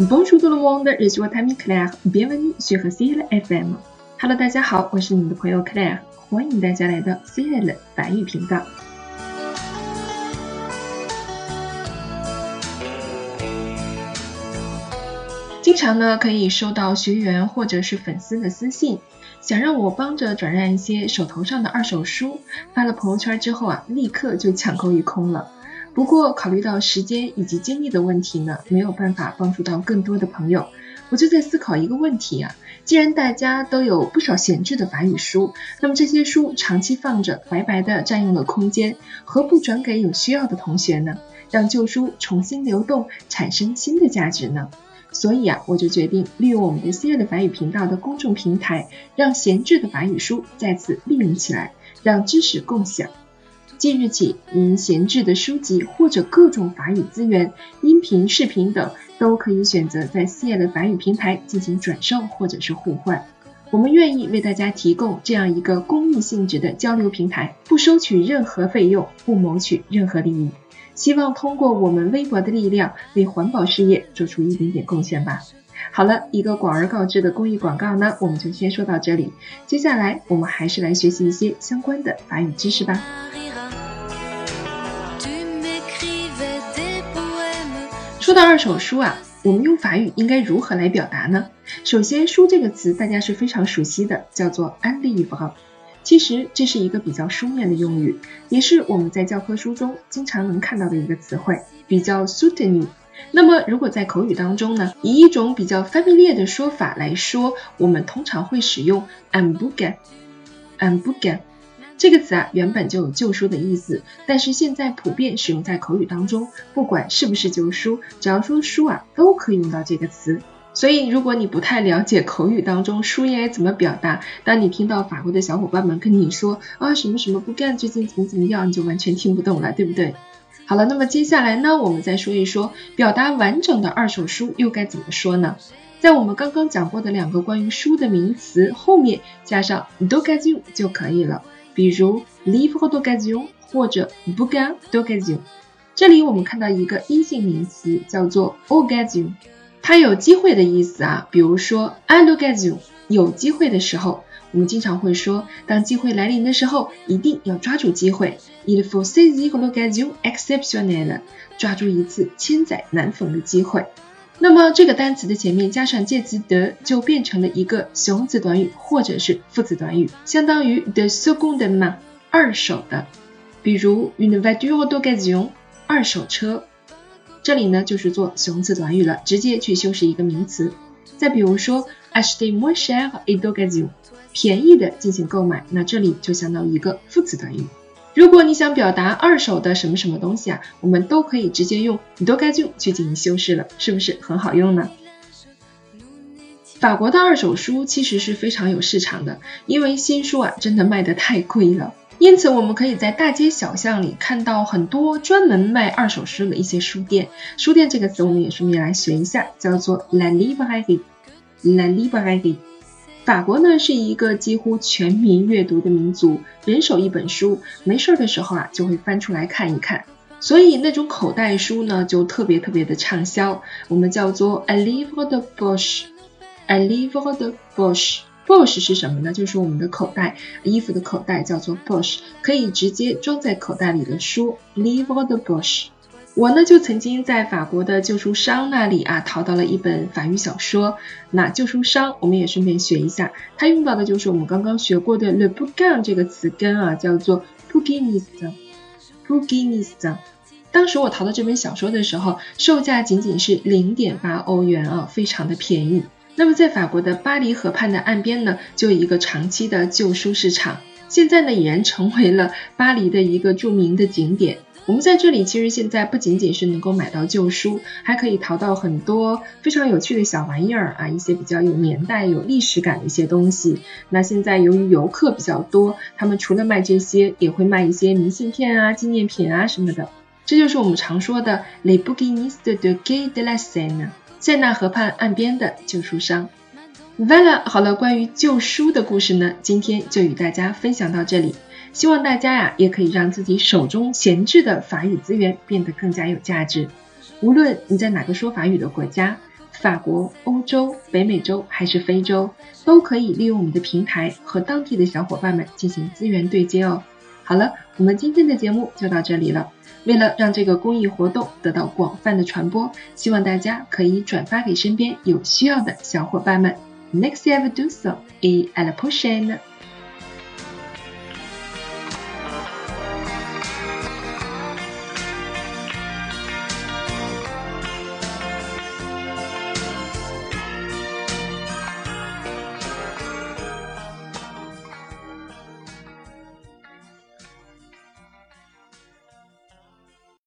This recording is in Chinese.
Bonjour tout le monde, je suis votre ami Claire. Bienvenue sur CL FM. Hello，大家好，我是你们的朋友 Claire，欢迎大家来到 CL 法语频道。经常呢可以收到学员或者是粉丝的私信，想让我帮着转让一些手头上的二手书。发了朋友圈之后啊，立刻就抢购一空了。不过考虑到时间以及精力的问题呢，没有办法帮助到更多的朋友，我就在思考一个问题啊。既然大家都有不少闲置的法语书，那么这些书长期放着，白白的占用了空间，何不转给有需要的同学呢？让旧书重新流动，产生新的价值呢？所以啊，我就决定利用我们的新锐的法语频道的公众平台，让闲置的法语书再次利用起来，让知识共享。即日起，您闲置的书籍或者各种法语资源、音频、视频等，都可以选择在 C 的法语平台进行转售或者是互换。我们愿意为大家提供这样一个公益性质的交流平台，不收取任何费用，不谋取任何利益。希望通过我们微薄的力量，为环保事业做出一点点贡献吧。好了，一个广而告之的公益广告呢，我们就先说到这里。接下来，我们还是来学习一些相关的法语知识吧。到二手书啊，我们用法语应该如何来表达呢？首先，书这个词大家是非常熟悉的，叫做 un livre。其实这是一个比较书面的用语，也是我们在教科书中经常能看到的一个词汇，比较 soutenu。那么如果在口语当中呢，以一种比较 familiar 的说法来说，我们通常会使用 un bouquin，un bouquin。这个词啊，原本就有旧书的意思，但是现在普遍使用在口语当中，不管是不是旧书，只要说书啊，都可以用到这个词。所以，如果你不太了解口语当中书应该怎么表达，当你听到法国的小伙伴们跟你说啊什么什么不干，最近怎么怎么样，你就完全听不懂了，对不对？好了，那么接下来呢，我们再说一说表达完整的二手书又该怎么说呢？在我们刚刚讲过的两个关于书的名词后面加上 d'occasion 就可以了。比如 livre d'occasion 或者 bouquin d'occasion，这里我们看到一个阴性名词叫做 occasion，它有机会的意思啊。比如说 à l'occasion，有机会的时候，我们经常会说，当机会来临的时候，一定要抓住机会。il faut saisir l'occasion exceptionnelle，抓住一次千载难逢的机会。那么这个单词的前面加上介词 de，就变成了一个形容词短语或者是副词短语，相当于 the second man 二手的。比如 une voiture d'occasion，二手车。这里呢就是做形容词短语了，直接去修饰一个名词。再比如说 acheter moins cher et d'occasion，便宜的进行购买，那这里就相当于一个副词短语。如果你想表达二手的什么什么东西啊，我们都可以直接用 d'occasion 去进行修饰了，是不是很好用呢？法国的二手书其实是非常有市场的，因为新书啊真的卖得太贵了，因此我们可以在大街小巷里看到很多专门卖二手书的一些书店。书店这个词我们也顺便来学一下，叫做 la librairie，la librairie。法国呢是一个几乎全民阅读的民族，人手一本书，没事儿的时候啊就会翻出来看一看，所以那种口袋书呢就特别特别的畅销，我们叫做 a livre de poche，a livre de poche，poche 是什么呢？就是我们的口袋，衣服的口袋叫做 poche，可以直接装在口袋里的书，livre de poche。我呢就曾经在法国的旧书商那里啊淘到了一本法语小说。那旧书商我们也顺便学一下，它用到的就是我们刚刚学过的 le bouquin 这个词根啊，叫做 bouquiniste，bouquiniste。当时我淘到这本小说的时候，售价仅仅是零点八欧元啊，非常的便宜。那么在法国的巴黎河畔的岸边呢，就有一个长期的旧书市场，现在呢已然成为了巴黎的一个著名的景点。我们在这里其实现在不仅仅是能够买到旧书，还可以淘到很多非常有趣的小玩意儿啊，一些比较有年代、有历史感的一些东西。那现在由于游客比较多，他们除了卖这些，也会卖一些明信片啊、纪念品啊什么的。这就是我们常说的 Les bouquinistes de quai de la Seine，塞纳河畔岸边的旧书商。Vala，，好了，关于旧书的故事呢，今天就与大家分享到这里。希望大家呀，也可以让自己手中闲置的法语资源变得更加有价值。无论你在哪个说法语的国家，法国、欧洲、北美洲还是非洲，都可以利用我们的平台和当地的小伙伴们进行资源对接哦。好了，我们今天的节目就到这里了。为了让这个公益活动得到广泛的传播，希望大家可以转发给身边有需要的小伙伴们。Next ever do so, e alla prochaine.